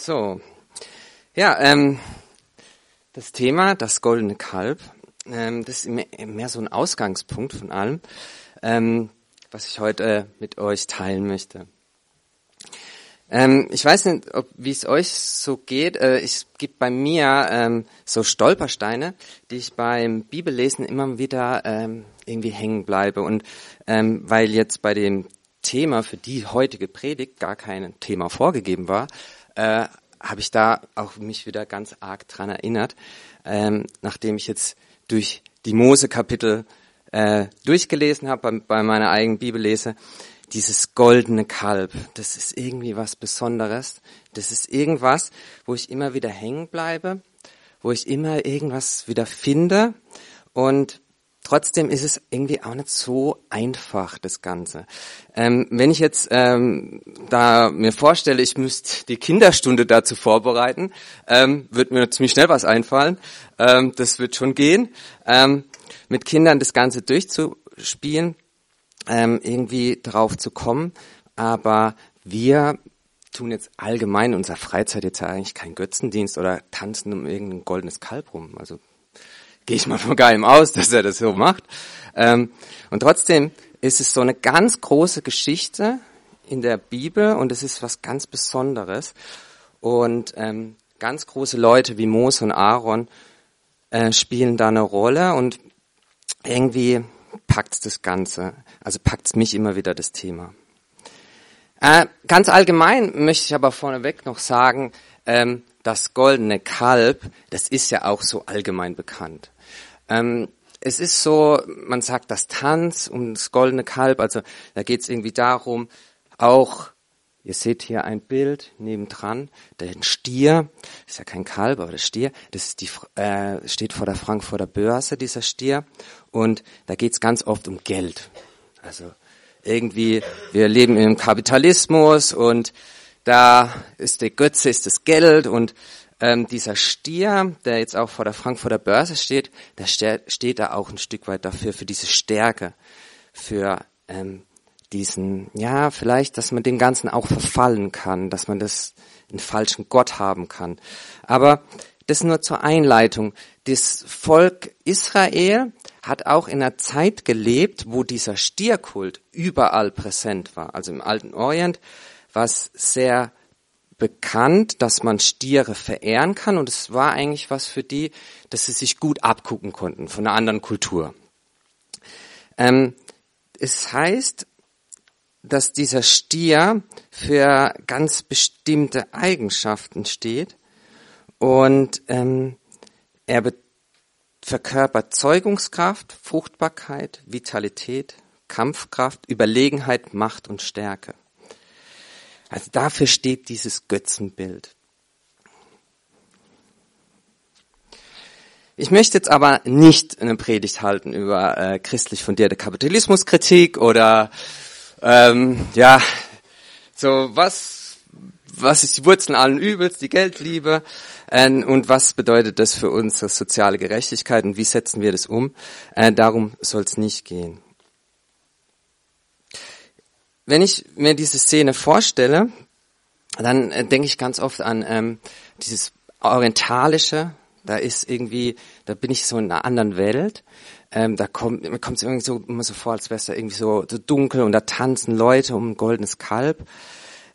So, ja, ähm, das Thema, das goldene Kalb, ähm, das ist mehr, so ein Ausgangspunkt von allem, ähm, was ich heute mit euch teilen möchte. Ähm, ich weiß nicht, wie es euch so geht. Äh, es gibt bei mir ähm, so Stolpersteine, die ich beim Bibellesen immer wieder ähm, irgendwie hängen bleibe. Und ähm, weil jetzt bei dem Thema für die heutige Predigt gar kein Thema vorgegeben war, äh, habe ich da auch mich wieder ganz arg dran erinnert, ähm, nachdem ich jetzt durch die Mose-Kapitel äh, durchgelesen habe bei, bei meiner eigenen Bibellese, dieses goldene Kalb, das ist irgendwie was Besonderes. Das ist irgendwas, wo ich immer wieder hängen bleibe, wo ich immer irgendwas wieder finde und Trotzdem ist es irgendwie auch nicht so einfach, das Ganze. Ähm, wenn ich jetzt ähm, da mir vorstelle, ich müsste die Kinderstunde dazu vorbereiten, ähm, wird mir ziemlich schnell was einfallen. Ähm, das wird schon gehen. Ähm, mit Kindern das Ganze durchzuspielen, ähm, irgendwie drauf zu kommen. Aber wir tun jetzt allgemein in unserer Freizeit jetzt eigentlich keinen Götzendienst oder tanzen um irgendein goldenes Kalb rum. Also gehe ich mal von keinem aus, dass er das so macht. Ähm, und trotzdem ist es so eine ganz große Geschichte in der Bibel und es ist was ganz Besonderes. Und ähm, ganz große Leute wie Mose und Aaron äh, spielen da eine Rolle und irgendwie packt das Ganze, also packt mich immer wieder das Thema. Äh, ganz allgemein möchte ich aber vorneweg noch sagen, ähm, das goldene Kalb, das ist ja auch so allgemein bekannt. Ähm, es ist so, man sagt das Tanz um das goldene Kalb, also da geht es irgendwie darum, auch, ihr seht hier ein Bild nebendran, der Stier, ist ja kein Kalb, aber der Stier, das ist die, äh, steht vor der Frankfurter Börse, dieser Stier, und da geht es ganz oft um Geld. Also irgendwie, wir leben im Kapitalismus und da ist der Götze, ist das Geld und ähm, dieser Stier, der jetzt auch vor der Frankfurter Börse steht, der steht da auch ein Stück weit dafür, für diese Stärke, für ähm, diesen, ja, vielleicht, dass man dem Ganzen auch verfallen kann, dass man das einen falschen Gott haben kann. Aber das nur zur Einleitung. Das Volk Israel hat auch in einer Zeit gelebt, wo dieser Stierkult überall präsent war. Also im Alten Orient, was sehr bekannt, dass man Stiere verehren kann und es war eigentlich was für die, dass sie sich gut abgucken konnten von einer anderen Kultur. Ähm, es heißt, dass dieser Stier für ganz bestimmte Eigenschaften steht und ähm, er verkörpert Zeugungskraft, Fruchtbarkeit, Vitalität, Kampfkraft, Überlegenheit, Macht und Stärke. Also dafür steht dieses Götzenbild. Ich möchte jetzt aber nicht eine Predigt halten über äh, christlich fundierte Kapitalismuskritik oder ähm, ja so was was ist die Wurzeln allen Übels, die Geldliebe äh, und was bedeutet das für unsere soziale Gerechtigkeit und wie setzen wir das um? Äh, darum soll es nicht gehen wenn ich mir diese Szene vorstelle, dann äh, denke ich ganz oft an ähm, dieses orientalische. Da ist irgendwie, da bin ich so in einer anderen Welt. Ähm, da kommt, mir kommt es irgendwie so immer so vor, als wäre es da irgendwie so, so dunkel und da tanzen Leute um ein goldenes Kalb.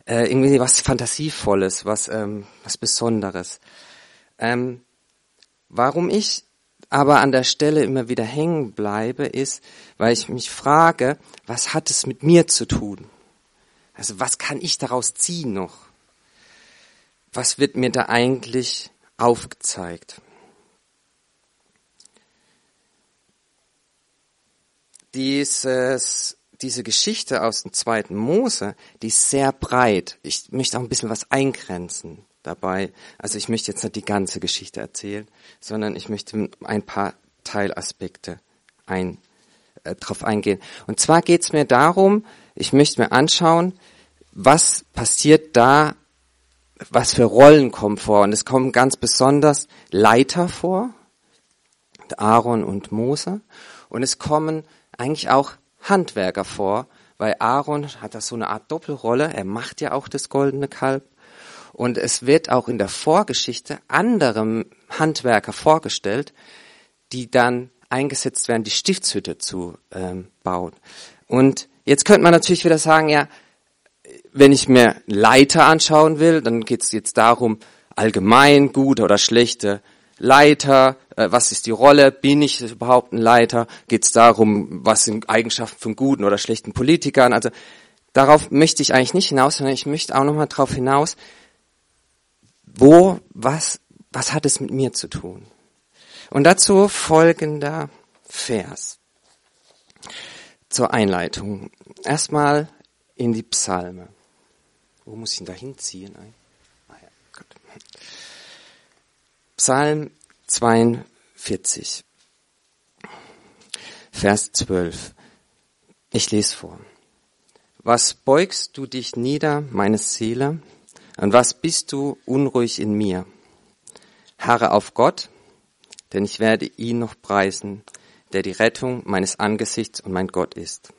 Äh, irgendwie was Fantasievolles, was ähm, was Besonderes. Ähm, warum ich aber an der Stelle immer wieder hängen bleibe, ist, weil ich mich frage, was hat es mit mir zu tun? Also was kann ich daraus ziehen noch? Was wird mir da eigentlich aufgezeigt? Dieses, diese Geschichte aus dem zweiten Mose, die ist sehr breit. Ich möchte auch ein bisschen was eingrenzen dabei. Also ich möchte jetzt nicht die ganze Geschichte erzählen, sondern ich möchte ein paar Teilaspekte ein, äh, drauf eingehen. Und zwar geht es mir darum, ich möchte mir anschauen, was passiert da, was für Rollen kommen vor. Und es kommen ganz besonders Leiter vor, Aaron und Mose. Und es kommen eigentlich auch Handwerker vor, weil Aaron hat da so eine Art Doppelrolle. Er macht ja auch das goldene Kalb Und es wird auch in der Vorgeschichte anderem Handwerker vorgestellt, die dann eingesetzt werden, die Stiftshütte zu ähm, bauen. Und jetzt könnte man natürlich wieder sagen, ja, wenn ich mir Leiter anschauen will, dann geht es jetzt darum, allgemein gute oder schlechte Leiter, äh, was ist die Rolle, bin ich überhaupt ein Leiter, geht es darum, was sind Eigenschaften von guten oder schlechten Politikern. Also darauf möchte ich eigentlich nicht hinaus, sondern ich möchte auch nochmal darauf hinaus, wo, was, was hat es mit mir zu tun? Und dazu folgender Vers zur Einleitung. Erstmal in die Psalme. Wo muss ich ihn da hinziehen? Ah, ja, Gott. Psalm 42, Vers 12. Ich lese vor. Was beugst du dich nieder, meine Seele, und was bist du unruhig in mir? Harre auf Gott, denn ich werde ihn noch preisen, der die Rettung meines Angesichts und mein Gott ist.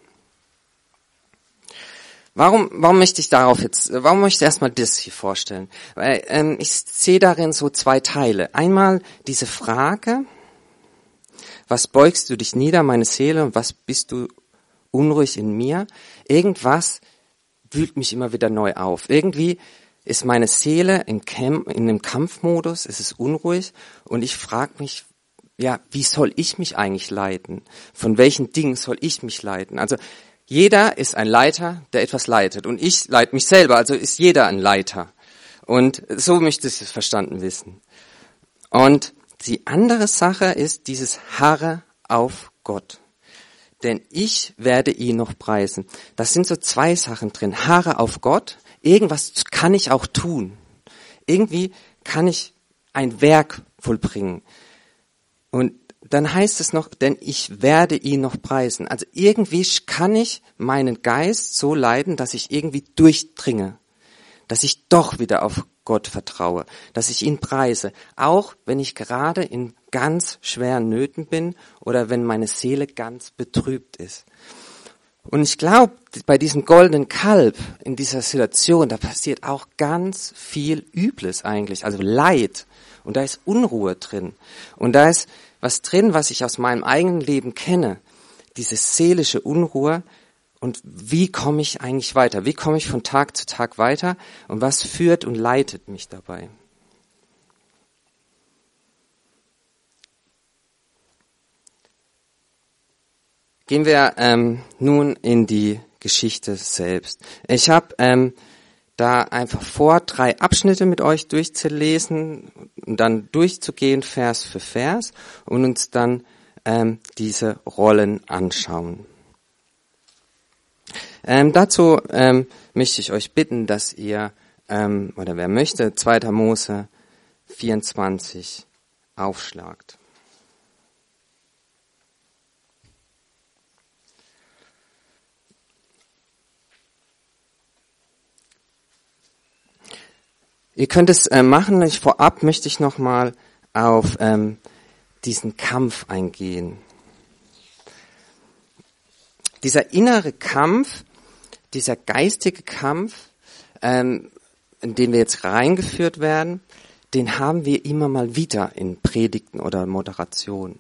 Warum, warum möchte ich darauf jetzt, warum möchte ich erstmal das hier vorstellen? Weil ähm, ich sehe darin so zwei Teile. Einmal diese Frage, was beugst du dich nieder, meine Seele, und was bist du unruhig in mir? Irgendwas wühlt mich immer wieder neu auf. Irgendwie ist meine Seele in, Camp, in einem Kampfmodus, es ist unruhig und ich frage mich, ja, wie soll ich mich eigentlich leiten? Von welchen Dingen soll ich mich leiten? Also jeder ist ein Leiter, der etwas leitet. Und ich leite mich selber, also ist jeder ein Leiter. Und so möchte ich es verstanden wissen. Und die andere Sache ist dieses Harre auf Gott. Denn ich werde ihn noch preisen. Das sind so zwei Sachen drin. Harre auf Gott. Irgendwas kann ich auch tun. Irgendwie kann ich ein Werk vollbringen. Und dann heißt es noch, denn ich werde ihn noch preisen. Also irgendwie kann ich meinen Geist so leiden, dass ich irgendwie durchdringe, dass ich doch wieder auf Gott vertraue, dass ich ihn preise, auch wenn ich gerade in ganz schweren Nöten bin oder wenn meine Seele ganz betrübt ist. Und ich glaube, bei diesem goldenen Kalb in dieser Situation, da passiert auch ganz viel Übles eigentlich, also Leid. Und da ist Unruhe drin. Und da ist was drin, was ich aus meinem eigenen Leben kenne, diese seelische Unruhe und wie komme ich eigentlich weiter? Wie komme ich von Tag zu Tag weiter und was führt und leitet mich dabei? Gehen wir ähm, nun in die Geschichte selbst. Ich habe ähm, da einfach vor, drei Abschnitte mit euch durchzulesen und dann durchzugehen, Vers für Vers und uns dann ähm, diese Rollen anschauen. Ähm, dazu ähm, möchte ich euch bitten, dass ihr, ähm, oder wer möchte, 2. Mose 24 aufschlagt. Ihr könnt es äh, machen. Ich, vorab möchte ich nochmal auf ähm, diesen Kampf eingehen. Dieser innere Kampf, dieser geistige Kampf, ähm, in den wir jetzt reingeführt werden, den haben wir immer mal wieder in Predigten oder Moderationen.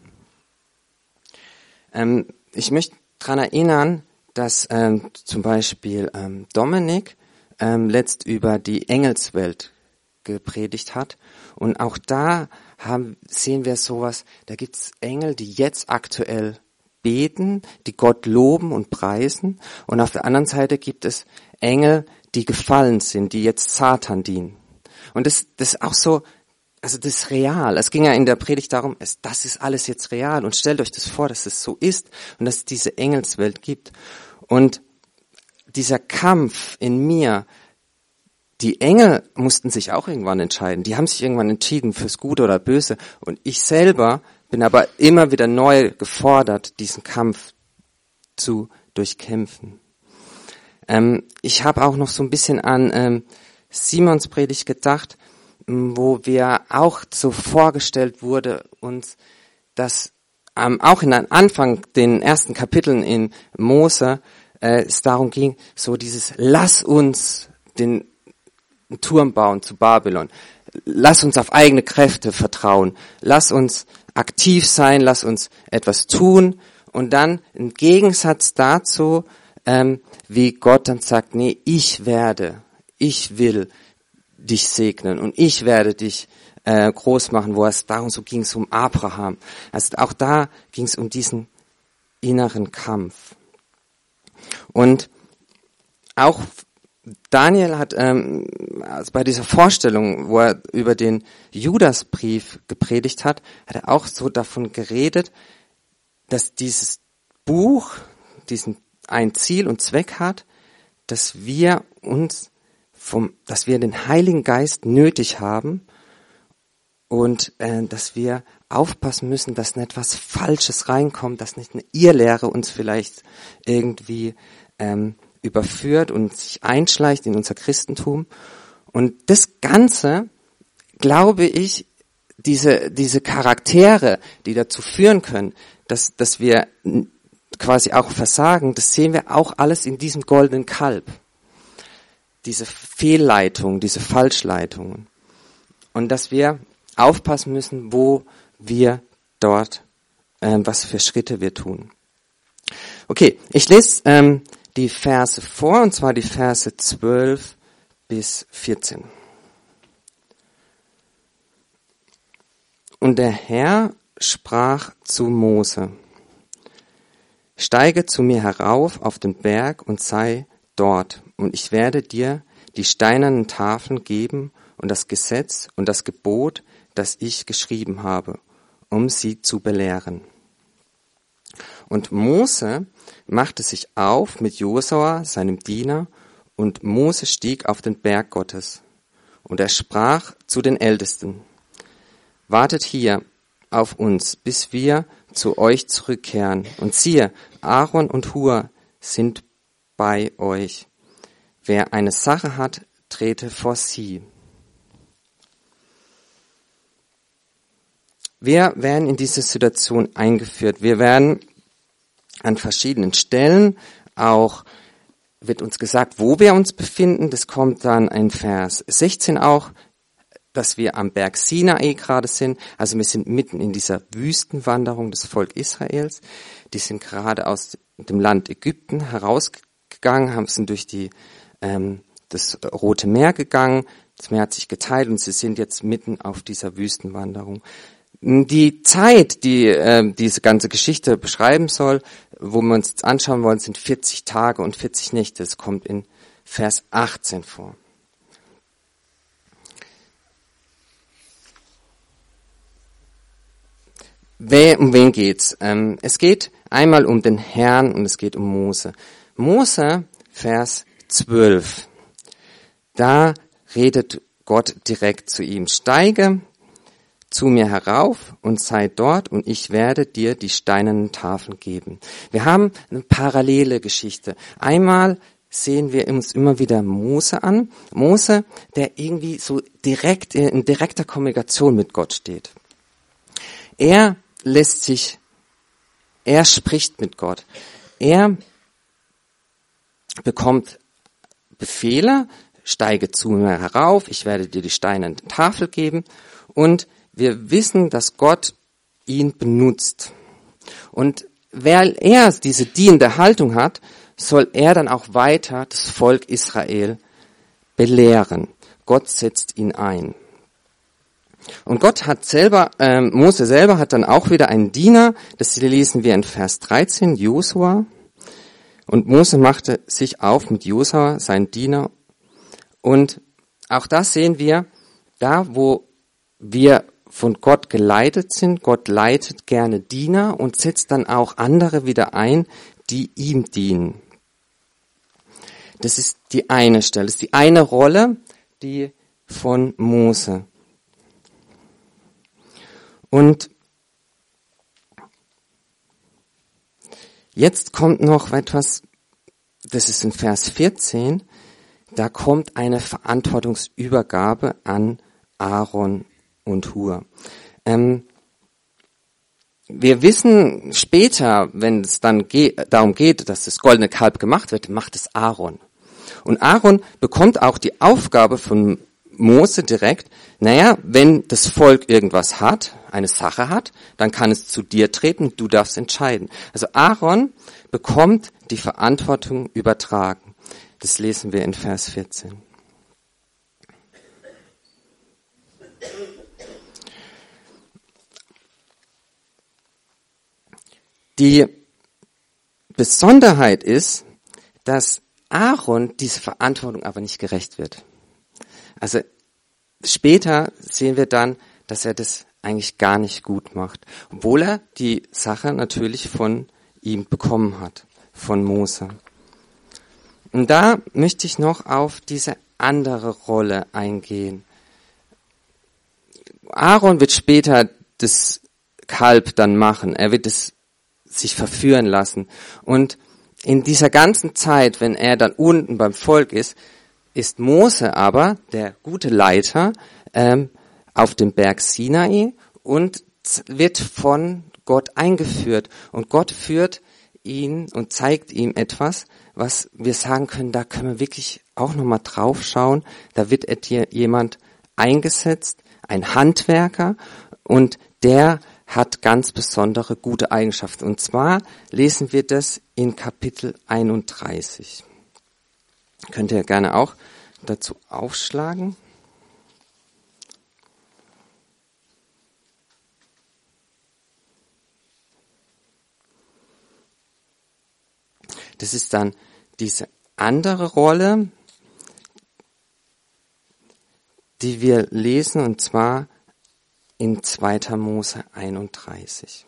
Ähm, ich möchte daran erinnern, dass ähm, zum Beispiel ähm, Dominik ähm, letzt über die Engelswelt gepredigt hat. Und auch da haben, sehen wir sowas, da gibt's Engel, die jetzt aktuell beten, die Gott loben und preisen. Und auf der anderen Seite gibt es Engel, die gefallen sind, die jetzt Satan dienen. Und das, das ist auch so, also das ist real. Es ging ja in der Predigt darum, es, das ist alles jetzt real. Und stellt euch das vor, dass es so ist und dass es diese Engelswelt gibt. Und dieser Kampf in mir, die Engel mussten sich auch irgendwann entscheiden. Die haben sich irgendwann entschieden fürs Gute oder Böse. Und ich selber bin aber immer wieder neu gefordert, diesen Kampf zu durchkämpfen. Ähm, ich habe auch noch so ein bisschen an ähm, Simons Predigt gedacht, wo wir auch so vorgestellt wurde uns, dass ähm, auch in den Anfang, den ersten Kapiteln in Mose, äh, es darum ging, so dieses Lass uns den einen Turm bauen zu Babylon. Lass uns auf eigene Kräfte vertrauen. Lass uns aktiv sein, lass uns etwas tun. Und dann im Gegensatz dazu, ähm, wie Gott dann sagt, nee, ich werde, ich will dich segnen und ich werde dich äh, groß machen, wo es darum so ging es um Abraham. Also auch da ging es um diesen inneren Kampf. Und auch Daniel hat ähm, also bei dieser Vorstellung, wo er über den Judasbrief gepredigt hat, hat er auch so davon geredet, dass dieses Buch diesen ein Ziel und Zweck hat, dass wir uns vom, dass wir den Heiligen Geist nötig haben und äh, dass wir aufpassen müssen, dass nicht was Falsches reinkommt, dass nicht eine Irrlehre uns vielleicht irgendwie ähm, überführt und sich einschleicht in unser Christentum. Und das Ganze, glaube ich, diese, diese Charaktere, die dazu führen können, dass, dass wir quasi auch versagen, das sehen wir auch alles in diesem goldenen Kalb. Diese Fehlleitung, diese Falschleitungen. Und dass wir aufpassen müssen, wo wir dort, äh, was für Schritte wir tun. Okay, ich lese ähm, die Verse vor, und zwar die Verse 12 bis 14. Und der Herr sprach zu Mose, steige zu mir herauf auf den Berg und sei dort, und ich werde dir die steinernen Tafeln geben und das Gesetz und das Gebot, das ich geschrieben habe, um sie zu belehren. Und Mose machte sich auf mit Josua, seinem Diener, und Mose stieg auf den Berg Gottes. Und er sprach zu den Ältesten, Wartet hier auf uns, bis wir zu euch zurückkehren. Und siehe, Aaron und Hur sind bei euch. Wer eine Sache hat, trete vor sie. Wir werden in diese Situation eingeführt. Wir werden an verschiedenen Stellen auch wird uns gesagt, wo wir uns befinden. Das kommt dann in Vers 16 auch, dass wir am Berg Sinai gerade sind. Also wir sind mitten in dieser Wüstenwanderung des Volk Israels. Die sind gerade aus dem Land Ägypten herausgegangen, haben sind durch die, ähm, das Rote Meer gegangen. Das Meer hat sich geteilt und sie sind jetzt mitten auf dieser Wüstenwanderung. Die Zeit, die äh, diese ganze Geschichte beschreiben soll, wo wir uns jetzt anschauen wollen, sind 40 Tage und 40 Nächte. Es kommt in Vers 18 vor. Wer, um wen geht's? Ähm, es geht einmal um den Herrn und es geht um Mose. Mose, Vers 12. Da redet Gott direkt zu ihm. Steige zu mir herauf und sei dort und ich werde dir die steinernen Tafeln geben. Wir haben eine parallele Geschichte. Einmal sehen wir uns immer wieder Mose an. Mose, der irgendwie so direkt in direkter Kommunikation mit Gott steht. Er lässt sich, er spricht mit Gott. Er bekommt Befehle, steige zu mir herauf, ich werde dir die steinerne Tafel geben und wir wissen, dass Gott ihn benutzt. Und weil er diese dienende Haltung hat, soll er dann auch weiter das Volk Israel belehren. Gott setzt ihn ein. Und Gott hat selber, äh, Mose selber hat dann auch wieder einen Diener, das lesen wir in Vers 13, Josua. Und Mose machte sich auf mit Josua, sein Diener. Und auch das sehen wir, da wo wir von Gott geleitet sind. Gott leitet gerne Diener und setzt dann auch andere wieder ein, die ihm dienen. Das ist die eine Stelle, das ist die eine Rolle, die von Mose. Und jetzt kommt noch etwas, das ist in Vers 14, da kommt eine Verantwortungsübergabe an Aaron und Hur. Ähm, wir wissen später, wenn es dann ge darum geht, dass das goldene Kalb gemacht wird, macht es Aaron. Und Aaron bekommt auch die Aufgabe von Mose direkt, naja, wenn das Volk irgendwas hat, eine Sache hat, dann kann es zu dir treten, du darfst entscheiden. Also Aaron bekommt die Verantwortung übertragen. Das lesen wir in Vers 14. Die Besonderheit ist, dass Aaron diese Verantwortung aber nicht gerecht wird. Also später sehen wir dann, dass er das eigentlich gar nicht gut macht, obwohl er die Sache natürlich von ihm bekommen hat, von Mose. Und da möchte ich noch auf diese andere Rolle eingehen. Aaron wird später das Kalb dann machen. Er wird es sich verführen lassen. Und in dieser ganzen Zeit, wenn er dann unten beim Volk ist, ist Mose aber der gute Leiter ähm, auf dem Berg Sinai und wird von Gott eingeführt. Und Gott führt ihn und zeigt ihm etwas, was wir sagen können, da können wir wirklich auch nochmal drauf schauen. Da wird jemand eingesetzt, ein Handwerker, und der hat ganz besondere gute Eigenschaften. Und zwar lesen wir das in Kapitel 31. Könnt ihr gerne auch dazu aufschlagen. Das ist dann diese andere Rolle, die wir lesen, und zwar in 2. Mose 31.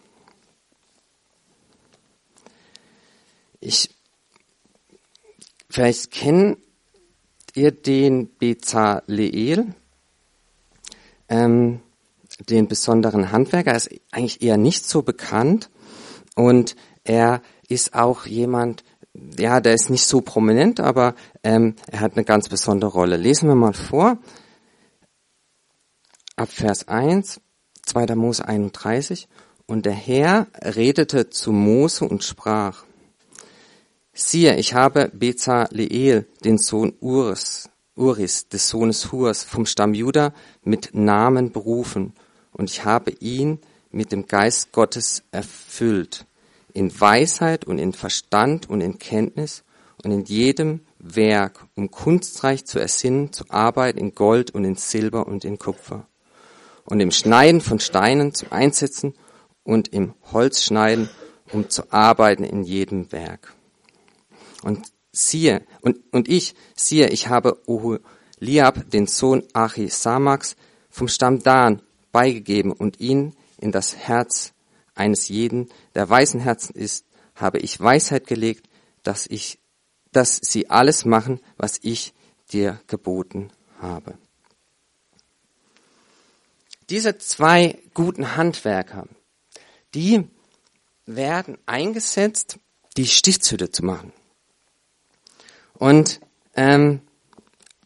Ich, vielleicht kennt ihr den Bezaleel, ähm, den besonderen Handwerker. Er ist eigentlich eher nicht so bekannt und er ist auch jemand, ja, der ist nicht so prominent, aber ähm, er hat eine ganz besondere Rolle. Lesen wir mal vor ab Vers 1, 2. Mose 31. Und der Herr redete zu Mose und sprach, siehe, ich habe Bezaleel, den Sohn Urs, Uris, des Sohnes Hurs, vom Stamm Juda, mit Namen berufen, und ich habe ihn mit dem Geist Gottes erfüllt, in Weisheit und in Verstand und in Kenntnis und in jedem Werk, um kunstreich zu ersinnen, zu arbeiten in Gold und in Silber und in Kupfer und im Schneiden von Steinen zum Einsetzen und im Holzschneiden, um zu arbeiten in jedem Werk. Und siehe, und, und ich, siehe, ich habe Oholiab, den Sohn Achisamaks, vom Stamm Dan beigegeben und ihn in das Herz eines jeden, der weisen Herzen ist, habe ich Weisheit gelegt, dass ich, dass sie alles machen, was ich dir geboten habe. Diese zwei guten Handwerker, die werden eingesetzt, die Stiftshütte zu machen. Und ähm,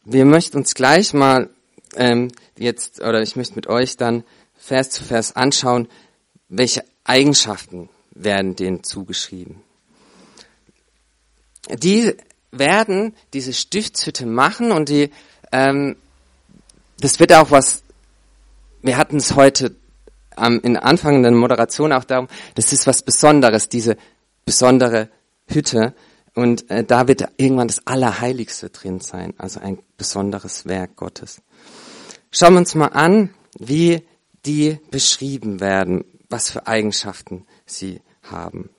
wir möchten uns gleich mal ähm, jetzt, oder ich möchte mit euch dann Vers zu Vers anschauen, welche Eigenschaften werden denen zugeschrieben. Die werden diese Stiftshütte machen und die, ähm, das wird auch was wir hatten es heute am in Anfang der Moderation auch darum, das ist was Besonderes, diese besondere Hütte. Und äh, da wird irgendwann das Allerheiligste drin sein, also ein besonderes Werk Gottes. Schauen wir uns mal an, wie die beschrieben werden, was für Eigenschaften sie haben.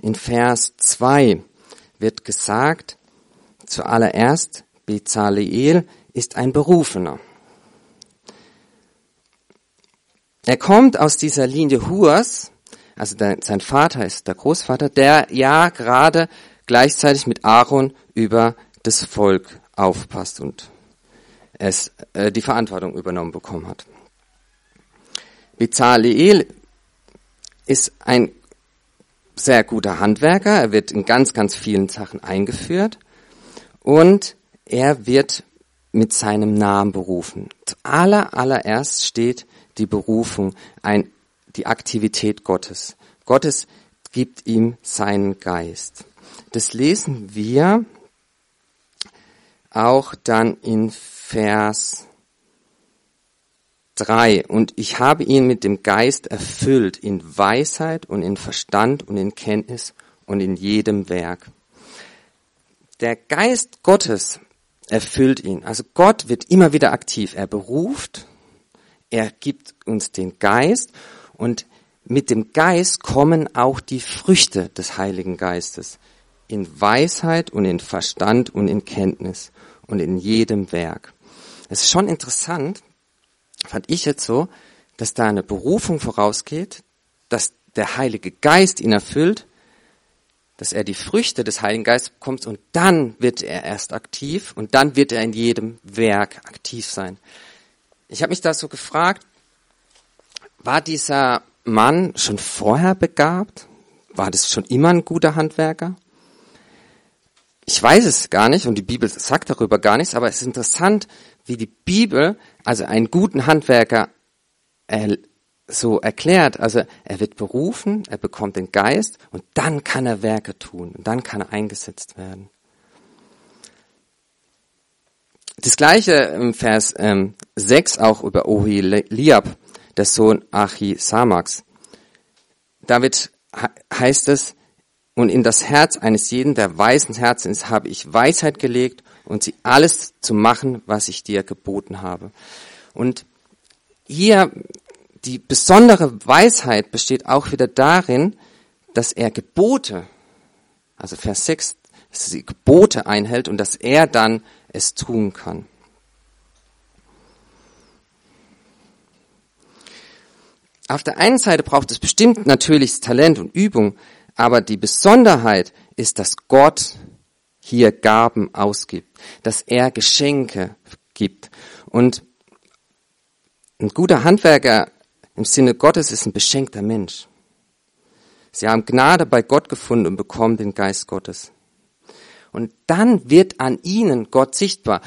In Vers 2 wird gesagt, zuallererst, Bezaleel ist ein Berufener. Er kommt aus dieser Linie Hurs, also der, sein Vater ist der Großvater, der ja gerade gleichzeitig mit Aaron über das Volk aufpasst und es äh, die Verantwortung übernommen bekommen hat. Bezaleel ist ein sehr guter Handwerker, er wird in ganz, ganz vielen Sachen eingeführt und er wird mit seinem Namen berufen. Aller, allererst steht die Berufung, ein, die Aktivität Gottes. Gottes gibt ihm seinen Geist. Das lesen wir auch dann in Vers 3. Und ich habe ihn mit dem Geist erfüllt in Weisheit und in Verstand und in Kenntnis und in jedem Werk. Der Geist Gottes erfüllt ihn. Also Gott wird immer wieder aktiv. Er beruft, er gibt uns den Geist und mit dem Geist kommen auch die Früchte des Heiligen Geistes. In Weisheit und in Verstand und in Kenntnis und in jedem Werk. Es ist schon interessant, fand ich jetzt so, dass da eine Berufung vorausgeht, dass der Heilige Geist ihn erfüllt, dass er die Früchte des Heiligen Geistes bekommt und dann wird er erst aktiv und dann wird er in jedem Werk aktiv sein. Ich habe mich da so gefragt, war dieser Mann schon vorher begabt? War das schon immer ein guter Handwerker? Ich weiß es gar nicht und die Bibel sagt darüber gar nichts, aber es ist interessant, wie die Bibel also einen guten Handwerker äh, so erklärt. Also er wird berufen, er bekommt den Geist und dann kann er Werke tun und dann kann er eingesetzt werden. Das gleiche im Vers ähm, 6 auch über Ohiliab, der Sohn Achisamaks. David heißt es, und in das Herz eines jeden, der weisen Herzens, habe ich Weisheit gelegt und sie alles zu machen, was ich dir geboten habe. Und hier die besondere Weisheit besteht auch wieder darin, dass er Gebote, also Vers 6, dass die Gebote einhält und dass er dann es tun kann. Auf der einen Seite braucht es bestimmt natürliches Talent und Übung, aber die Besonderheit ist, dass Gott hier Gaben ausgibt, dass er Geschenke gibt. Und ein guter Handwerker im Sinne Gottes ist ein beschenkter Mensch. Sie haben Gnade bei Gott gefunden und bekommen den Geist Gottes. Und dann wird an ihnen Gott sichtbar.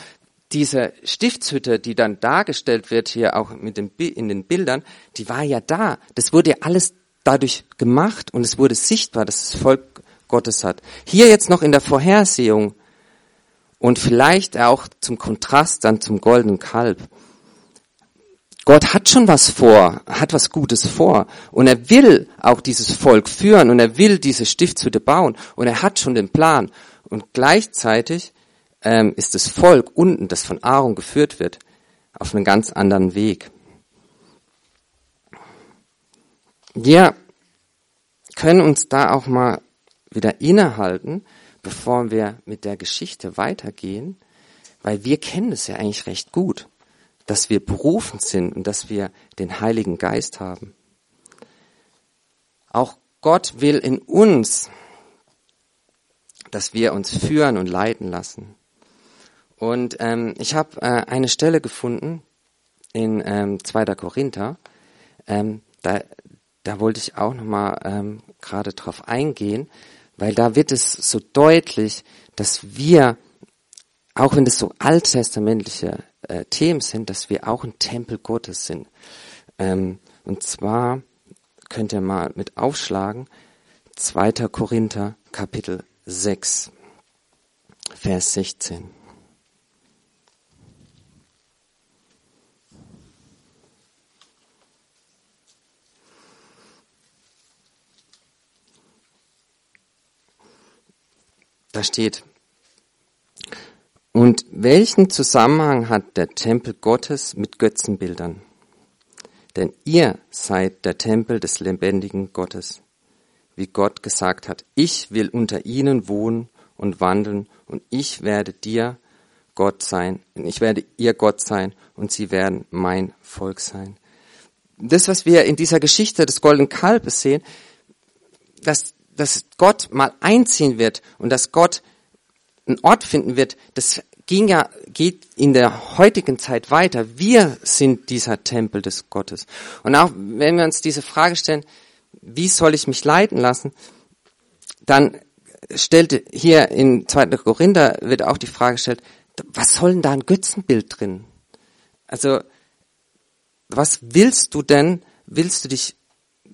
Diese Stiftshütte, die dann dargestellt wird hier auch mit dem, in den Bildern, die war ja da. Das wurde ja alles dadurch gemacht und es wurde sichtbar, dass das Volk Gottes hat. Hier jetzt noch in der Vorhersehung und vielleicht auch zum Kontrast dann zum goldenen Kalb. Gott hat schon was vor, hat was Gutes vor und er will auch dieses Volk führen und er will diese Stiftshütte bauen und er hat schon den Plan und gleichzeitig ähm, ist das Volk unten, das von Aaron geführt wird, auf einen ganz anderen Weg. Wir können uns da auch mal wieder innehalten, bevor wir mit der Geschichte weitergehen, weil wir kennen es ja eigentlich recht gut dass wir berufen sind und dass wir den Heiligen Geist haben. Auch Gott will in uns, dass wir uns führen und leiten lassen. Und ähm, ich habe äh, eine Stelle gefunden in ähm, 2. Korinther. Ähm, da, da wollte ich auch nochmal ähm, gerade drauf eingehen, weil da wird es so deutlich, dass wir, auch wenn es so alttestamentliche äh, Themen sind, dass wir auch ein Tempel Gottes sind. Ähm, und zwar könnt ihr mal mit aufschlagen, 2. Korinther Kapitel 6, Vers 16. Da steht, und welchen Zusammenhang hat der Tempel Gottes mit Götzenbildern? Denn ihr seid der Tempel des lebendigen Gottes. Wie Gott gesagt hat, ich will unter ihnen wohnen und wandeln und ich werde dir Gott sein, ich werde ihr Gott sein und sie werden mein Volk sein. Das, was wir in dieser Geschichte des goldenen Kalbes sehen, dass, dass Gott mal einziehen wird und dass Gott einen Ort finden wird, das ging ja, geht in der heutigen Zeit weiter. Wir sind dieser Tempel des Gottes. Und auch wenn wir uns diese Frage stellen, wie soll ich mich leiten lassen, dann stellte hier in 2. Korinther wird auch die Frage gestellt, was soll denn da ein Götzenbild drin? Also, was willst du denn? Willst du dich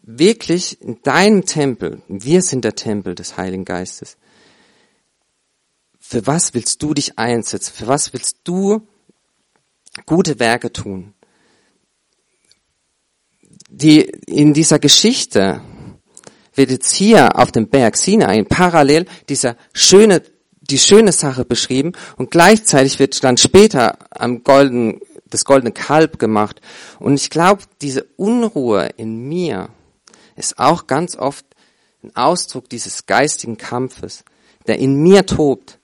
wirklich in deinem Tempel, wir sind der Tempel des Heiligen Geistes, für was willst du dich einsetzen? Für was willst du gute Werke tun? Die, in dieser Geschichte wird jetzt hier auf dem Berg Sinai parallel dieser schöne, die schöne Sache beschrieben und gleichzeitig wird dann später am golden, das goldene Kalb gemacht. Und ich glaube, diese Unruhe in mir ist auch ganz oft ein Ausdruck dieses geistigen Kampfes, der in mir tobt.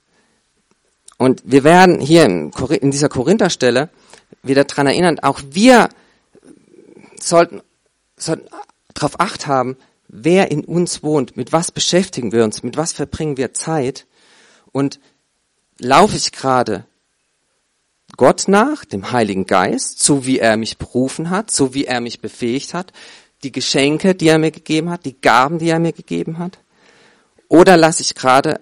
Und wir werden hier in dieser Korintherstelle wieder dran erinnern, auch wir sollten, sollten darauf acht haben, wer in uns wohnt, mit was beschäftigen wir uns, mit was verbringen wir Zeit und laufe ich gerade Gott nach, dem Heiligen Geist, so wie er mich berufen hat, so wie er mich befähigt hat, die Geschenke, die er mir gegeben hat, die Gaben, die er mir gegeben hat? Oder lasse ich gerade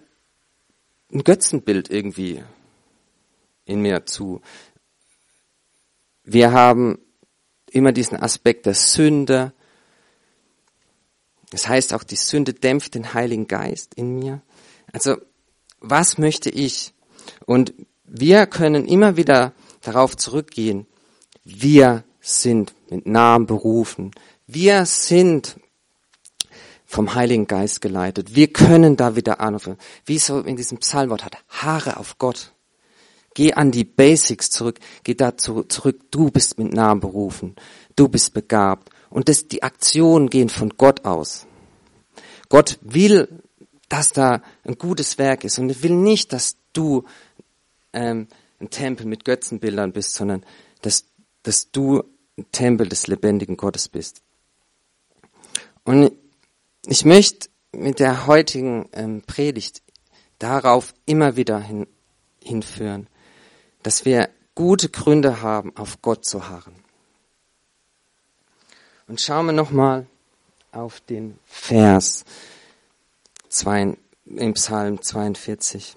ein Götzenbild irgendwie in mir zu? Wir haben immer diesen Aspekt der Sünde. Das heißt auch, die Sünde dämpft den Heiligen Geist in mir. Also, was möchte ich? Und wir können immer wieder darauf zurückgehen, wir sind mit Namen berufen. Wir sind vom Heiligen Geist geleitet. Wir können da wieder anrufen. Wie es so in diesem Psalmwort hat. Haare auf Gott. Geh an die Basics zurück. Geh dazu zurück. Du bist mit Namen berufen. Du bist begabt. Und das, die Aktionen gehen von Gott aus. Gott will, dass da ein gutes Werk ist. Und will nicht, dass du ähm, ein Tempel mit Götzenbildern bist, sondern dass, dass du ein Tempel des lebendigen Gottes bist. Und ich möchte mit der heutigen ähm, Predigt darauf immer wieder hin, hinführen, dass wir gute Gründe haben, auf Gott zu harren. Und schauen wir nochmal auf den Vers 2, im Psalm 42.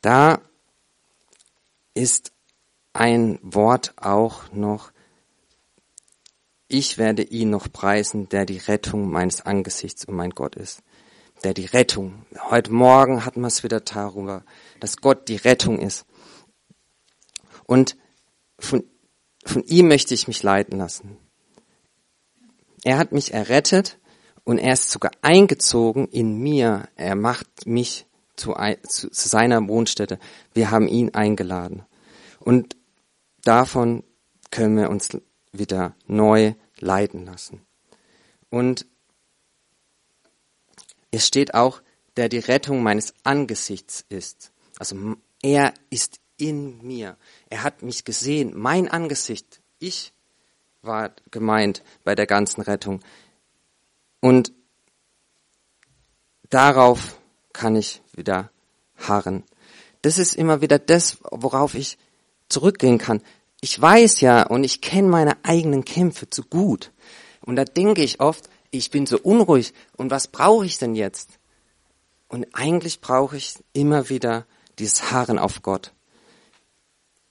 Da ist ein Wort auch noch, ich werde ihn noch preisen, der die Rettung meines Angesichts und mein Gott ist. Der die Rettung. Heute Morgen hatten wir es wieder darüber, dass Gott die Rettung ist. Und von, von ihm möchte ich mich leiten lassen. Er hat mich errettet und er ist sogar eingezogen in mir. Er macht mich zu, zu, zu seiner Wohnstätte. Wir haben ihn eingeladen. Und davon können wir uns wieder neu leiten lassen. Und es steht auch, der die Rettung meines Angesichts ist. Also er ist in mir. Er hat mich gesehen, mein Angesicht. Ich war gemeint bei der ganzen Rettung. Und darauf kann ich wieder harren. Das ist immer wieder das, worauf ich zurückgehen kann ich weiß ja und ich kenne meine eigenen Kämpfe zu gut. Und da denke ich oft, ich bin so unruhig und was brauche ich denn jetzt? Und eigentlich brauche ich immer wieder dieses Harren auf Gott.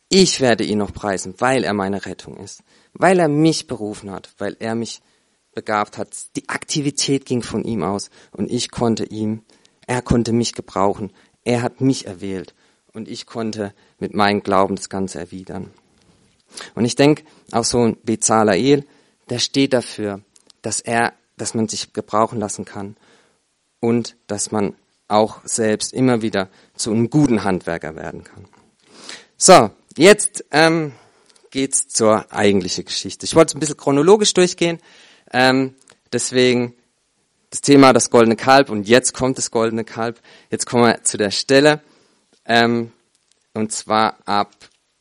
Ich werde ihn noch preisen, weil er meine Rettung ist, weil er mich berufen hat, weil er mich begabt hat. Die Aktivität ging von ihm aus und ich konnte ihm, er konnte mich gebrauchen, er hat mich erwählt und ich konnte mit meinem Glauben das Ganze erwidern. Und ich denke, auch so ein Bezalael, der steht dafür, dass er, dass man sich gebrauchen lassen kann und dass man auch selbst immer wieder zu einem guten Handwerker werden kann. So, jetzt ähm, geht's zur eigentlichen Geschichte. Ich wollte es ein bisschen chronologisch durchgehen, ähm, deswegen das Thema das goldene Kalb und jetzt kommt das goldene Kalb. Jetzt kommen wir zu der Stelle ähm, und zwar ab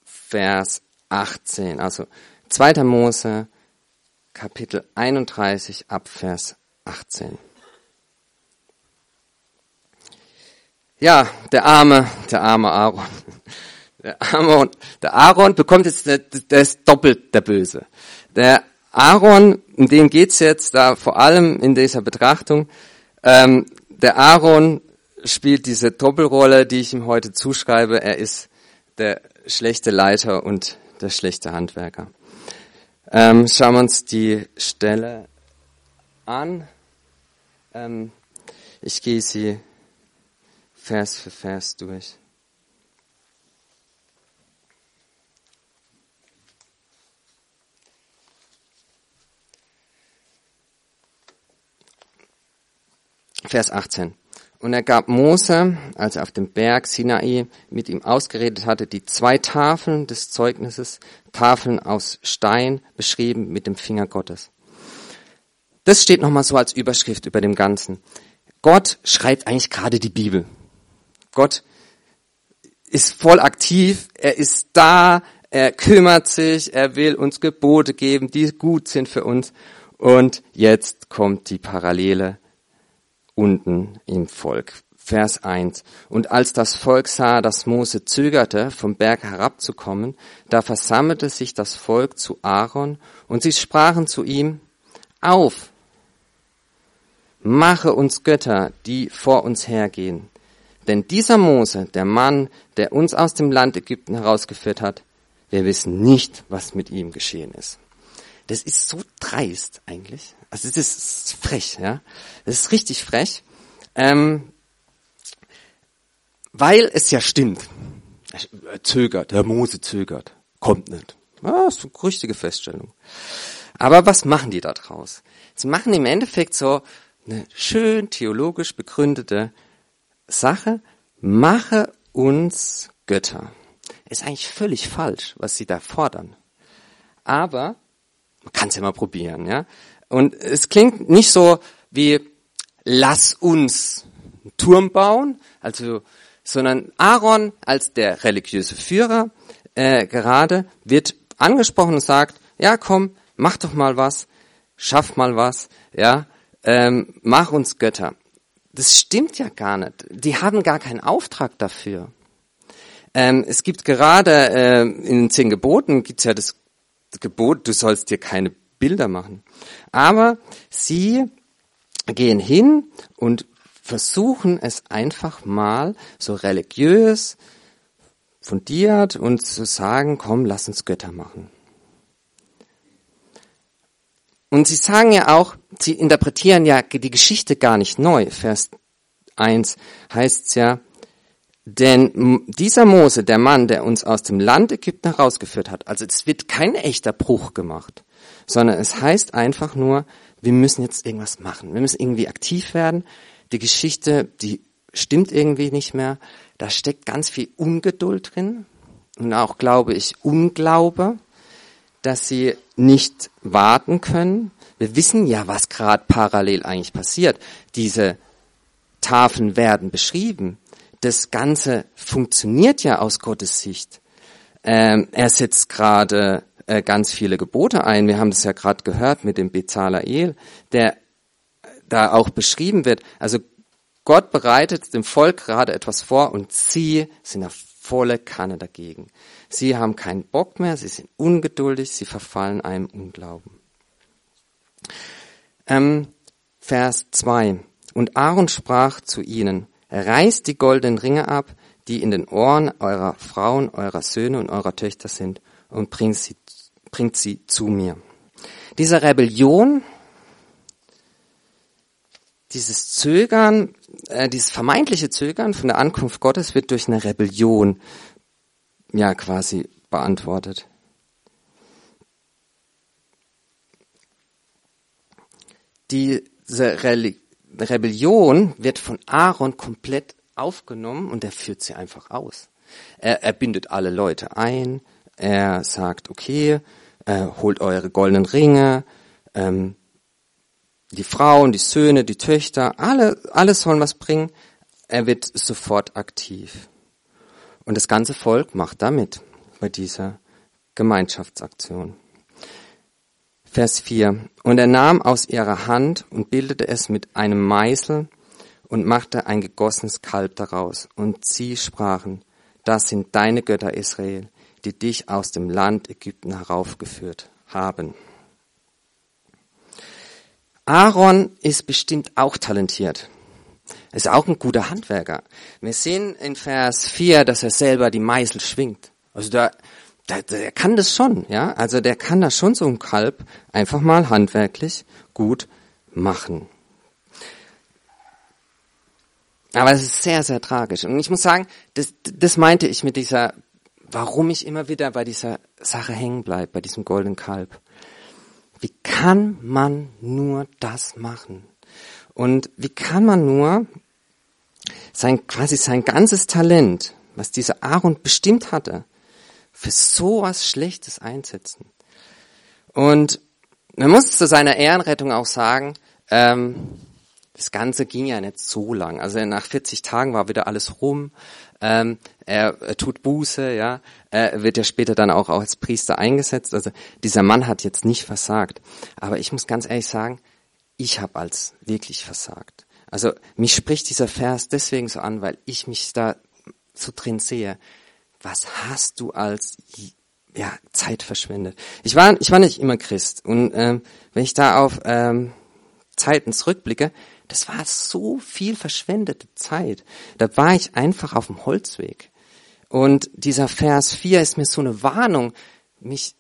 Vers 18. Also 2. Mose, Kapitel 31, Abvers 18. Ja, der arme, der arme Aaron. Der Aaron, der Aaron bekommt jetzt, der, der ist doppelt der Böse. Der Aaron, um den geht's jetzt da vor allem in dieser Betrachtung. Ähm, der Aaron spielt diese Doppelrolle, die ich ihm heute zuschreibe. Er ist der schlechte Leiter und der schlechte Handwerker. Ähm, schauen wir uns die Stelle an. Ähm, ich gehe sie Vers für Vers durch. Vers 18. Und er gab Mose, als er auf dem Berg Sinai mit ihm ausgeredet hatte, die zwei Tafeln des Zeugnisses, Tafeln aus Stein, beschrieben mit dem Finger Gottes. Das steht nochmal so als Überschrift über dem Ganzen. Gott schreibt eigentlich gerade die Bibel. Gott ist voll aktiv, er ist da, er kümmert sich, er will uns Gebote geben, die gut sind für uns. Und jetzt kommt die Parallele unten im Volk. Vers 1. Und als das Volk sah, dass Mose zögerte, vom Berg herabzukommen, da versammelte sich das Volk zu Aaron und sie sprachen zu ihm, auf, mache uns Götter, die vor uns hergehen. Denn dieser Mose, der Mann, der uns aus dem Land Ägypten herausgeführt hat, wir wissen nicht, was mit ihm geschehen ist. Das ist so dreist eigentlich. Also das ist frech, ja. Das ist richtig frech. Ähm, weil es ja stimmt. Er zögert, der Mose zögert, kommt nicht. Das ist eine richtige Feststellung. Aber was machen die da draus? Sie machen im Endeffekt so eine schön theologisch begründete Sache, mache uns Götter. Ist eigentlich völlig falsch, was sie da fordern. Aber man kann es ja mal probieren, ja. Und es klingt nicht so wie lass uns einen Turm bauen, also, sondern Aaron als der religiöse Führer äh, gerade wird angesprochen und sagt, ja komm, mach doch mal was, schaff mal was, ja, ähm, mach uns Götter. Das stimmt ja gar nicht. Die haben gar keinen Auftrag dafür. Ähm, es gibt gerade äh, in den zehn Geboten gibt's ja das Gebot, du sollst dir keine Bilder machen. Aber sie gehen hin und versuchen es einfach mal so religiös, fundiert und zu sagen, komm, lass uns Götter machen. Und sie sagen ja auch, sie interpretieren ja die Geschichte gar nicht neu. Vers 1 heißt es ja, denn dieser Mose, der Mann, der uns aus dem Land Ägypten herausgeführt hat, also es wird kein echter Bruch gemacht, sondern es heißt einfach nur, wir müssen jetzt irgendwas machen. Wir müssen irgendwie aktiv werden. Die Geschichte, die stimmt irgendwie nicht mehr. Da steckt ganz viel Ungeduld drin und auch, glaube ich, Unglaube, dass sie nicht warten können. Wir wissen ja, was gerade parallel eigentlich passiert. Diese Tafeln werden beschrieben. Das Ganze funktioniert ja aus Gottes Sicht. Ähm, er setzt gerade äh, ganz viele Gebote ein. Wir haben das ja gerade gehört mit dem Bezalael, der da auch beschrieben wird. Also Gott bereitet dem Volk gerade etwas vor und sie sind auf volle Kanne dagegen. Sie haben keinen Bock mehr, sie sind ungeduldig, sie verfallen einem Unglauben. Ähm, Vers 2. Und Aaron sprach zu ihnen, reißt die goldenen Ringe ab, die in den Ohren eurer Frauen, eurer Söhne und eurer Töchter sind, und bringt sie bringt sie zu mir. Diese Rebellion, dieses Zögern, äh, dieses vermeintliche Zögern von der Ankunft Gottes wird durch eine Rebellion ja quasi beantwortet. Diese Re Rebellion wird von Aaron komplett aufgenommen und er führt sie einfach aus. Er, er bindet alle Leute ein, er sagt, okay, äh, holt eure goldenen Ringe, ähm, die Frauen, die Söhne, die Töchter, alle, alles sollen was bringen. Er wird sofort aktiv. Und das ganze Volk macht damit bei dieser Gemeinschaftsaktion. Vers 4. Und er nahm aus ihrer Hand und bildete es mit einem Meißel und machte ein gegossenes Kalb daraus. Und sie sprachen, das sind deine Götter Israel, die dich aus dem Land Ägypten heraufgeführt haben. Aaron ist bestimmt auch talentiert. Er ist auch ein guter Handwerker. Wir sehen in Vers 4, dass er selber die Meißel schwingt. Also da, der, der kann das schon, ja. Also der kann da schon so ein Kalb einfach mal handwerklich gut machen. Aber es ist sehr, sehr tragisch. Und ich muss sagen, das, das meinte ich mit dieser, warum ich immer wieder bei dieser Sache hängen bleibe, bei diesem goldenen Kalb. Wie kann man nur das machen? Und wie kann man nur sein, quasi sein ganzes Talent, was dieser Aaron bestimmt hatte, für sowas Schlechtes einsetzen? Und man muss zu seiner Ehrenrettung auch sagen, ähm, das Ganze ging ja nicht so lang. Also nach 40 Tagen war wieder alles rum. Ähm, er, tut Buße, ja. Er wird ja später dann auch als Priester eingesetzt. Also dieser Mann hat jetzt nicht versagt. Aber ich muss ganz ehrlich sagen, ich habe als wirklich versagt. Also mich spricht dieser Vers deswegen so an, weil ich mich da so drin sehe. Was hast du als ja, Zeit verschwendet? Ich war, ich war nicht immer Christ. Und ähm, wenn ich da auf ähm, Zeiten zurückblicke, das war so viel verschwendete Zeit. Da war ich einfach auf dem Holzweg. Und dieser Vers 4 ist mir so eine Warnung, mich,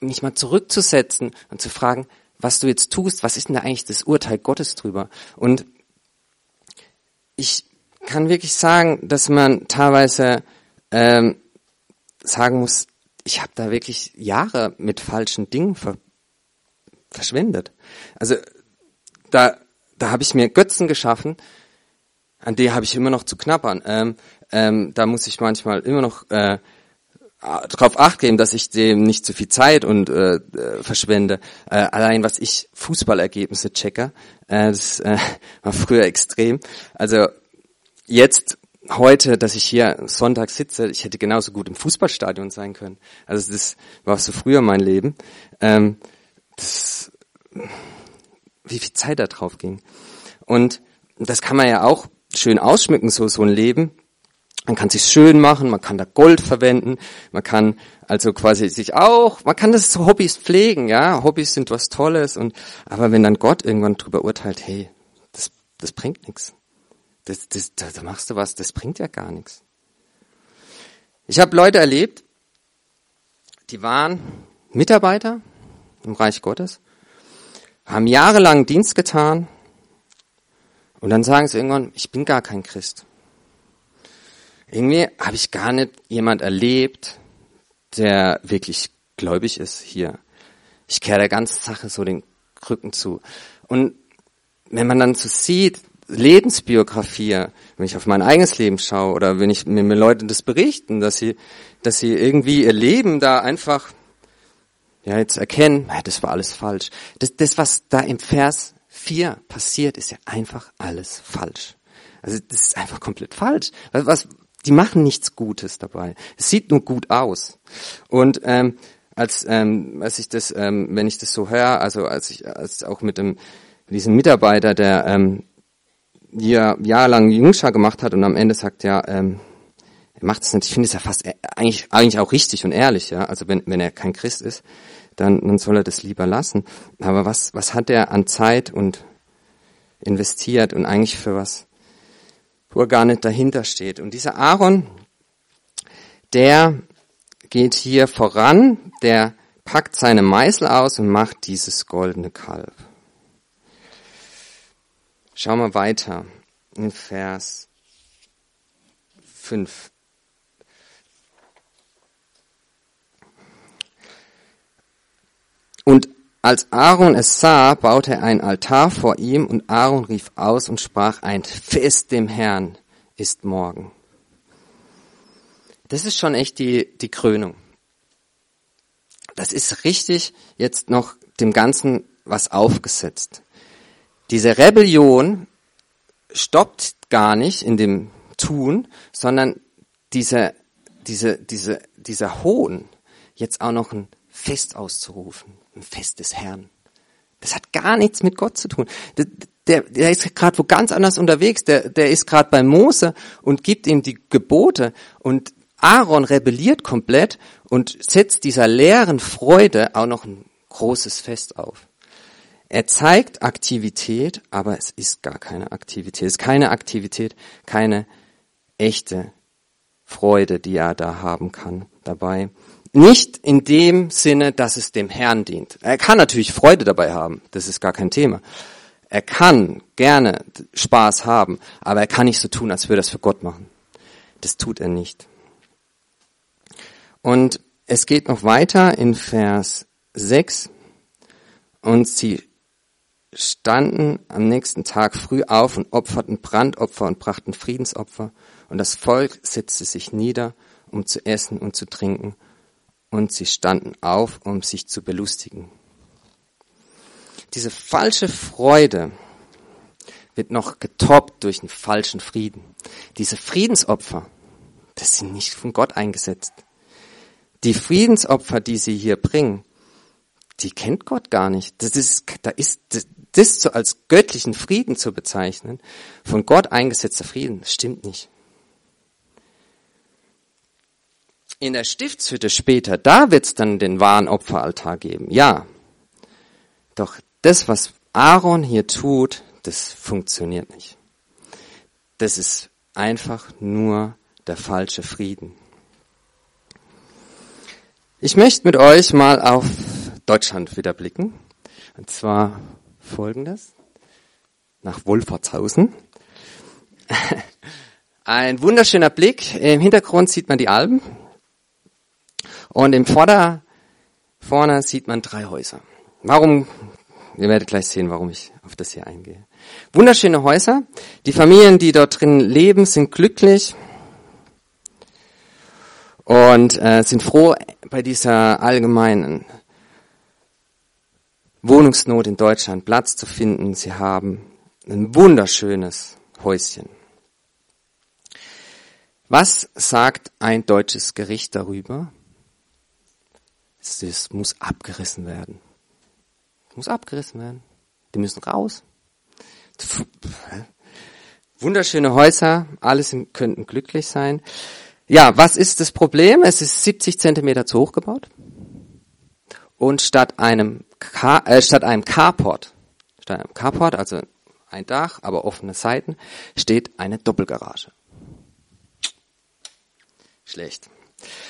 mich mal zurückzusetzen und zu fragen, was du jetzt tust, was ist denn da eigentlich das Urteil Gottes drüber? Und ich kann wirklich sagen, dass man teilweise ähm, sagen muss, ich habe da wirklich Jahre mit falschen Dingen ver verschwendet. Also da, da habe ich mir Götzen geschaffen, an die habe ich immer noch zu knappern. Ähm, ähm, da muss ich manchmal immer noch äh, darauf acht geben, dass ich dem nicht zu viel Zeit und äh, äh, verschwende. Äh, allein was ich Fußballergebnisse checke, äh, das äh, war früher extrem. Also jetzt heute, dass ich hier Sonntag sitze, ich hätte genauso gut im Fußballstadion sein können. Also das war so früher mein Leben. Ähm, das, wie viel Zeit da drauf ging. Und das kann man ja auch schön ausschmücken, so, so ein Leben. Man kann sich schön machen, man kann da Gold verwenden, man kann also quasi sich auch, man kann das so Hobbys pflegen, ja, Hobbys sind was Tolles und, aber wenn dann Gott irgendwann drüber urteilt, hey, das, das bringt nichts. Das, das, da, da machst du was, das bringt ja gar nichts. Ich habe Leute erlebt, die waren Mitarbeiter im Reich Gottes, haben jahrelang Dienst getan und dann sagen sie irgendwann, ich bin gar kein Christ. Irgendwie habe ich gar nicht jemand erlebt, der wirklich gläubig ist hier. Ich kehre der ganzen Sache so den Rücken zu. Und wenn man dann so sieht, Lebensbiografie, wenn ich auf mein eigenes Leben schaue oder wenn ich mir, mir Leute das berichten, dass sie, dass sie irgendwie ihr Leben da einfach, ja, jetzt erkennen, das war alles falsch. Das, das, was da im Vers 4 passiert, ist ja einfach alles falsch. Also, das ist einfach komplett falsch. Was, was, die machen nichts Gutes dabei. Es sieht nur gut aus. Und ähm, als ähm, als ich das, ähm, wenn ich das so höre, also als ich als auch mit dem diesem Mitarbeiter, der ähm, ja jahrelang Jungschar gemacht hat und am Ende sagt ja, ähm, er macht es nicht. Ich finde es ja fast äh, eigentlich eigentlich auch richtig und ehrlich, ja. Also wenn wenn er kein Christ ist, dann dann soll er das lieber lassen. Aber was was hat er an Zeit und investiert und eigentlich für was wo er gar nicht dahinter steht. Und dieser Aaron, der geht hier voran, der packt seine Meißel aus und macht dieses goldene Kalb. Schauen wir weiter in Vers 5. Und als Aaron es sah, baute er ein Altar vor ihm und Aaron rief aus und sprach, ein Fest dem Herrn ist morgen. Das ist schon echt die, die Krönung. Das ist richtig jetzt noch dem Ganzen was aufgesetzt. Diese Rebellion stoppt gar nicht in dem Tun, sondern diese, diese, diese, dieser Hohn, jetzt auch noch ein Fest auszurufen ein Fest des Herrn. Das hat gar nichts mit Gott zu tun. Der, der, ist gerade wo ganz anders unterwegs. Der, der ist gerade bei Mose und gibt ihm die Gebote. Und Aaron rebelliert komplett und setzt dieser leeren Freude auch noch ein großes Fest auf. Er zeigt Aktivität, aber es ist gar keine Aktivität. Es ist keine Aktivität, keine echte Freude, die er da haben kann dabei. Nicht in dem Sinne, dass es dem Herrn dient. Er kann natürlich Freude dabei haben, das ist gar kein Thema. Er kann gerne Spaß haben, aber er kann nicht so tun, als würde er es für Gott machen. Das tut er nicht. Und es geht noch weiter in Vers 6. Und sie standen am nächsten Tag früh auf und opferten Brandopfer und brachten Friedensopfer. Und das Volk setzte sich nieder, um zu essen und zu trinken. Und sie standen auf, um sich zu belustigen. Diese falsche Freude wird noch getoppt durch einen falschen Frieden. Diese Friedensopfer, das sind nicht von Gott eingesetzt. Die Friedensopfer, die sie hier bringen, die kennt Gott gar nicht. Das ist, da ist, das, so als göttlichen Frieden zu bezeichnen, von Gott eingesetzter Frieden, das stimmt nicht. In der Stiftshütte später, da wird es dann den wahren Opferaltar geben, ja. Doch das, was Aaron hier tut, das funktioniert nicht. Das ist einfach nur der falsche Frieden. Ich möchte mit euch mal auf Deutschland wieder blicken. Und zwar folgendes. Nach Wolfertshausen. Ein wunderschöner Blick. Im Hintergrund sieht man die Alpen. Und im Vorder, vorne sieht man drei Häuser. Warum? Ihr werdet gleich sehen, warum ich auf das hier eingehe. Wunderschöne Häuser. Die Familien, die dort drin leben, sind glücklich und äh, sind froh bei dieser allgemeinen Wohnungsnot in Deutschland Platz zu finden. Sie haben ein wunderschönes Häuschen. Was sagt ein deutsches Gericht darüber? Es muss abgerissen werden. Muss abgerissen werden. Die müssen raus. Wunderschöne Häuser, alles könnten glücklich sein. Ja, was ist das Problem? Es ist 70 Zentimeter zu hoch gebaut. Und statt einem, Car, äh, statt einem Carport, statt einem Carport, also ein Dach, aber offene Seiten, steht eine Doppelgarage. Schlecht.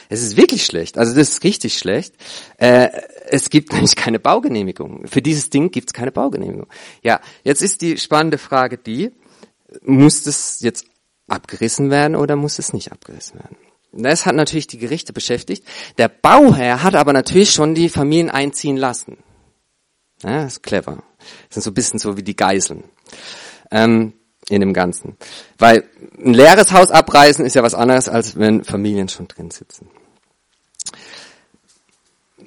Es ist wirklich schlecht. Also das ist richtig schlecht. Äh, es gibt nämlich keine Baugenehmigung. Für dieses Ding gibt es keine Baugenehmigung. Ja, jetzt ist die spannende Frage die, muss das jetzt abgerissen werden oder muss es nicht abgerissen werden? Das hat natürlich die Gerichte beschäftigt. Der Bauherr hat aber natürlich schon die Familien einziehen lassen. Ja, das ist clever. Das sind so ein bisschen so wie die Geiseln ähm, in dem Ganzen. Weil ein leeres Haus abreißen ist ja was anderes, als wenn Familien schon drin sitzen.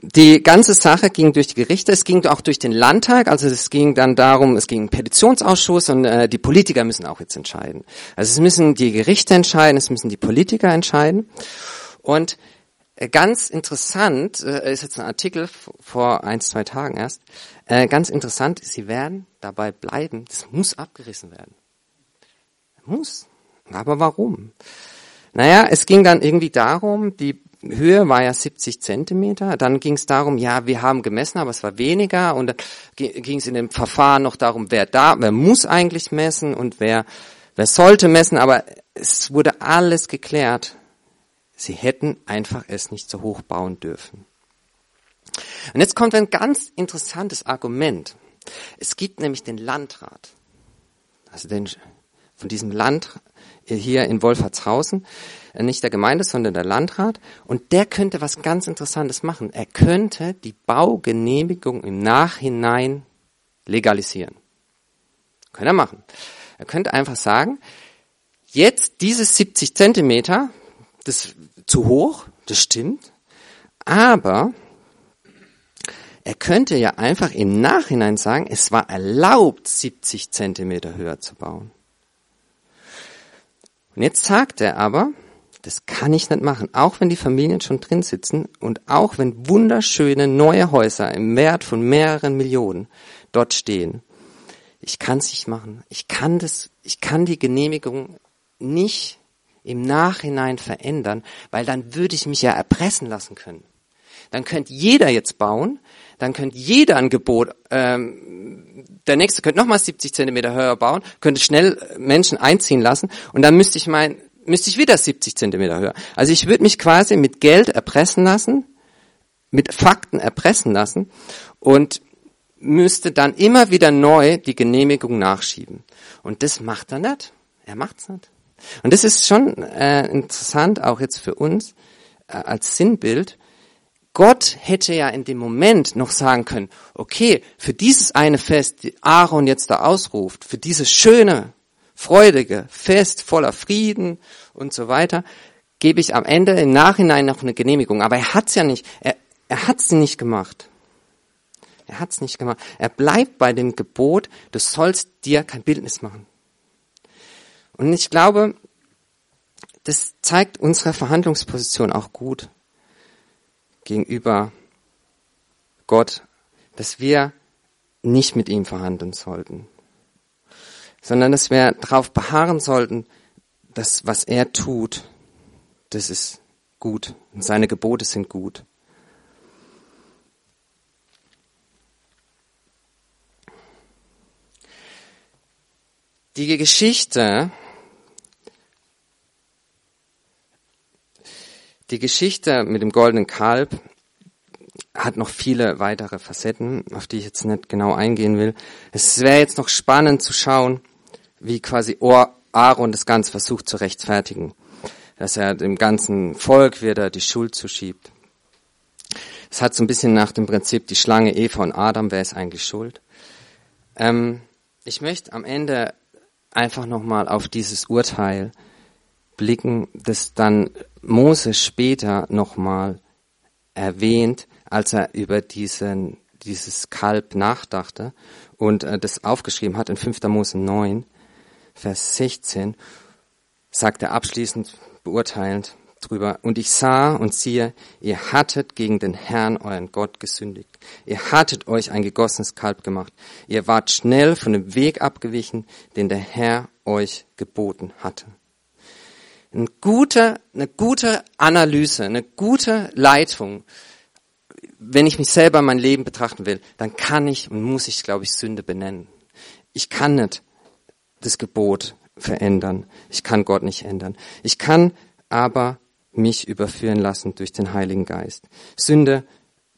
Die ganze Sache ging durch die Gerichte, es ging auch durch den Landtag, also es ging dann darum, es ging Petitionsausschuss und äh, die Politiker müssen auch jetzt entscheiden. Also es müssen die Gerichte entscheiden, es müssen die Politiker entscheiden. Und äh, ganz interessant, äh, ist jetzt ein Artikel vor ein, zwei Tagen erst, äh, ganz interessant, sie werden dabei bleiben, das muss abgerissen werden. Muss. Aber warum? Naja, es ging dann irgendwie darum, die Höhe war ja 70 Zentimeter. Dann ging es darum, ja, wir haben gemessen, aber es war weniger. Und dann ging es in dem Verfahren noch darum, wer da, wer muss eigentlich messen und wer, wer sollte messen. Aber es wurde alles geklärt. Sie hätten einfach es nicht so hoch bauen dürfen. Und jetzt kommt ein ganz interessantes Argument. Es gibt nämlich den Landrat, also den, von diesem Land hier in Wolfertshausen, äh, nicht der Gemeinde, sondern der Landrat. Und der könnte was ganz Interessantes machen. Er könnte die Baugenehmigung im Nachhinein legalisieren. Könnte er machen. Er könnte einfach sagen, jetzt dieses 70 Zentimeter, das ist zu hoch, das stimmt, aber er könnte ja einfach im Nachhinein sagen, es war erlaubt, 70 Zentimeter höher zu bauen. Und jetzt sagt er aber, das kann ich nicht machen, auch wenn die Familien schon drin sitzen und auch wenn wunderschöne neue Häuser im Wert von mehreren Millionen dort stehen. Ich kann es nicht machen. Ich kann das, ich kann die Genehmigung nicht im Nachhinein verändern, weil dann würde ich mich ja erpressen lassen können. Dann könnte jeder jetzt bauen, dann könnte jeder ein Gebot, ähm, der nächste könnte nochmal 70 Zentimeter höher bauen, könnte schnell Menschen einziehen lassen und dann müsste ich mein müsste ich wieder 70 Zentimeter höher. Also ich würde mich quasi mit Geld erpressen lassen, mit Fakten erpressen lassen und müsste dann immer wieder neu die Genehmigung nachschieben. Und das macht er nicht. Er macht's nicht. Und das ist schon äh, interessant, auch jetzt für uns äh, als Sinnbild. Gott hätte ja in dem Moment noch sagen können, okay, für dieses eine Fest, die Aaron jetzt da ausruft, für dieses schöne, freudige Fest voller Frieden und so weiter, gebe ich am Ende im Nachhinein noch eine Genehmigung. Aber er hat's ja nicht. Er, er hat's nicht gemacht. Er hat's nicht gemacht. Er bleibt bei dem Gebot, du sollst dir kein Bildnis machen. Und ich glaube, das zeigt unsere Verhandlungsposition auch gut gegenüber Gott, dass wir nicht mit ihm verhandeln sollten, sondern dass wir darauf beharren sollten, dass was er tut, das ist gut und seine Gebote sind gut. Die Geschichte, die Geschichte mit dem goldenen Kalb hat noch viele weitere Facetten, auf die ich jetzt nicht genau eingehen will. Es wäre jetzt noch spannend zu schauen, wie quasi Aaron das Ganze versucht zu rechtfertigen dass er dem ganzen Volk wieder die Schuld zuschiebt. Es hat so ein bisschen nach dem Prinzip die Schlange Eva und Adam, wer ist eigentlich schuld? Ähm, ich möchte am Ende einfach nochmal auf dieses Urteil blicken, das dann Mose später nochmal erwähnt, als er über diesen, dieses Kalb nachdachte und äh, das aufgeschrieben hat in 5. Mose 9, Vers 16, sagt er abschließend, beurteilend drüber. Und ich sah und siehe, ihr hattet gegen den Herrn, euren Gott, gesündigt. Ihr hattet euch ein gegossenes Kalb gemacht. Ihr wart schnell von dem Weg abgewichen, den der Herr euch geboten hatte. Eine gute, eine gute Analyse, eine gute Leitung. Wenn ich mich selber mein Leben betrachten will, dann kann ich und muss ich, glaube ich, Sünde benennen. Ich kann nicht das Gebot verändern. Ich kann Gott nicht ändern. Ich kann aber mich überführen lassen durch den Heiligen Geist. Sünde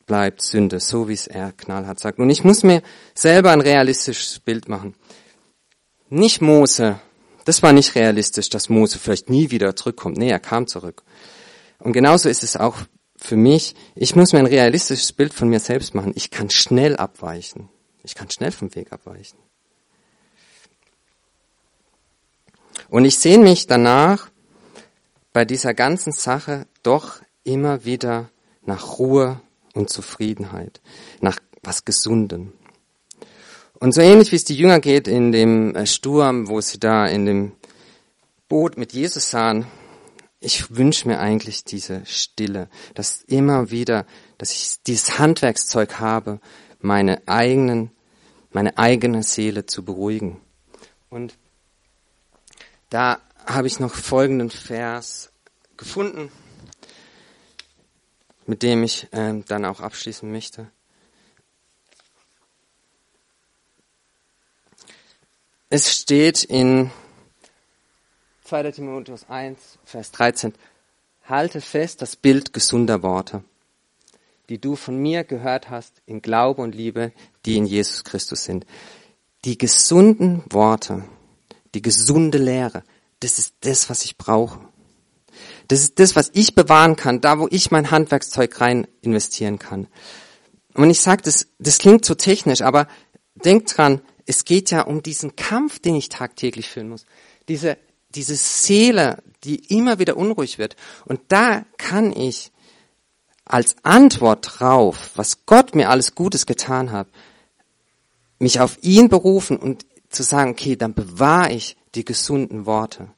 bleibt Sünde, so wie es er knallhart sagt. Und ich muss mir selber ein realistisches Bild machen. Nicht Mose, das war nicht realistisch, dass Mose vielleicht nie wieder zurückkommt. Nee, er kam zurück. Und genauso ist es auch für mich. Ich muss mir ein realistisches Bild von mir selbst machen. Ich kann schnell abweichen. Ich kann schnell vom Weg abweichen. Und ich sehne mich danach, bei dieser ganzen Sache doch immer wieder nach Ruhe und Zufriedenheit, nach was Gesundem. Und so ähnlich wie es die Jünger geht in dem äh, Sturm, wo sie da in dem Boot mit Jesus sahen, ich wünsche mir eigentlich diese Stille, dass immer wieder, dass ich dieses Handwerkszeug habe, meine eigenen, meine eigene Seele zu beruhigen. Und da habe ich noch folgenden Vers gefunden, mit dem ich ähm, dann auch abschließen möchte. Es steht in 2. Timotheus 1, Vers 13, halte fest das Bild gesunder Worte, die du von mir gehört hast in Glaube und Liebe, die in Jesus Christus sind. Die gesunden Worte, die gesunde Lehre, das ist das, was ich brauche. Das ist das, was ich bewahren kann, da wo ich mein Handwerkszeug rein investieren kann. Und ich sage, das, das klingt so technisch, aber denkt dran, es geht ja um diesen Kampf, den ich tagtäglich führen muss. Diese, diese Seele, die immer wieder unruhig wird. Und da kann ich als Antwort drauf, was Gott mir alles Gutes getan hat, mich auf ihn berufen und zu sagen, okay, dann bewahre ich die gesunden Worte.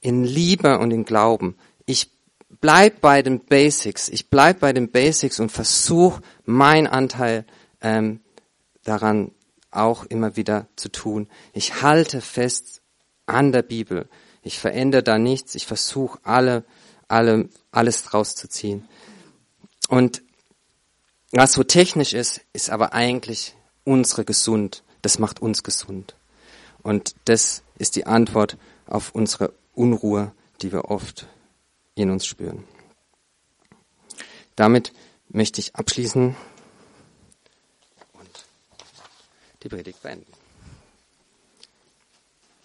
In Liebe und in Glauben. Ich bleib bei den Basics. Ich bleib bei den Basics und versuche mein Anteil ähm, daran auch immer wieder zu tun. Ich halte fest an der Bibel. Ich verändere da nichts. Ich versuche alle, alle, alles draus zu ziehen. Und was so technisch ist, ist aber eigentlich unsere gesund. Das macht uns gesund. Und das ist die Antwort auf unsere Unruhe, die wir oft in uns spüren. Damit möchte ich abschließen die Predigt beenden.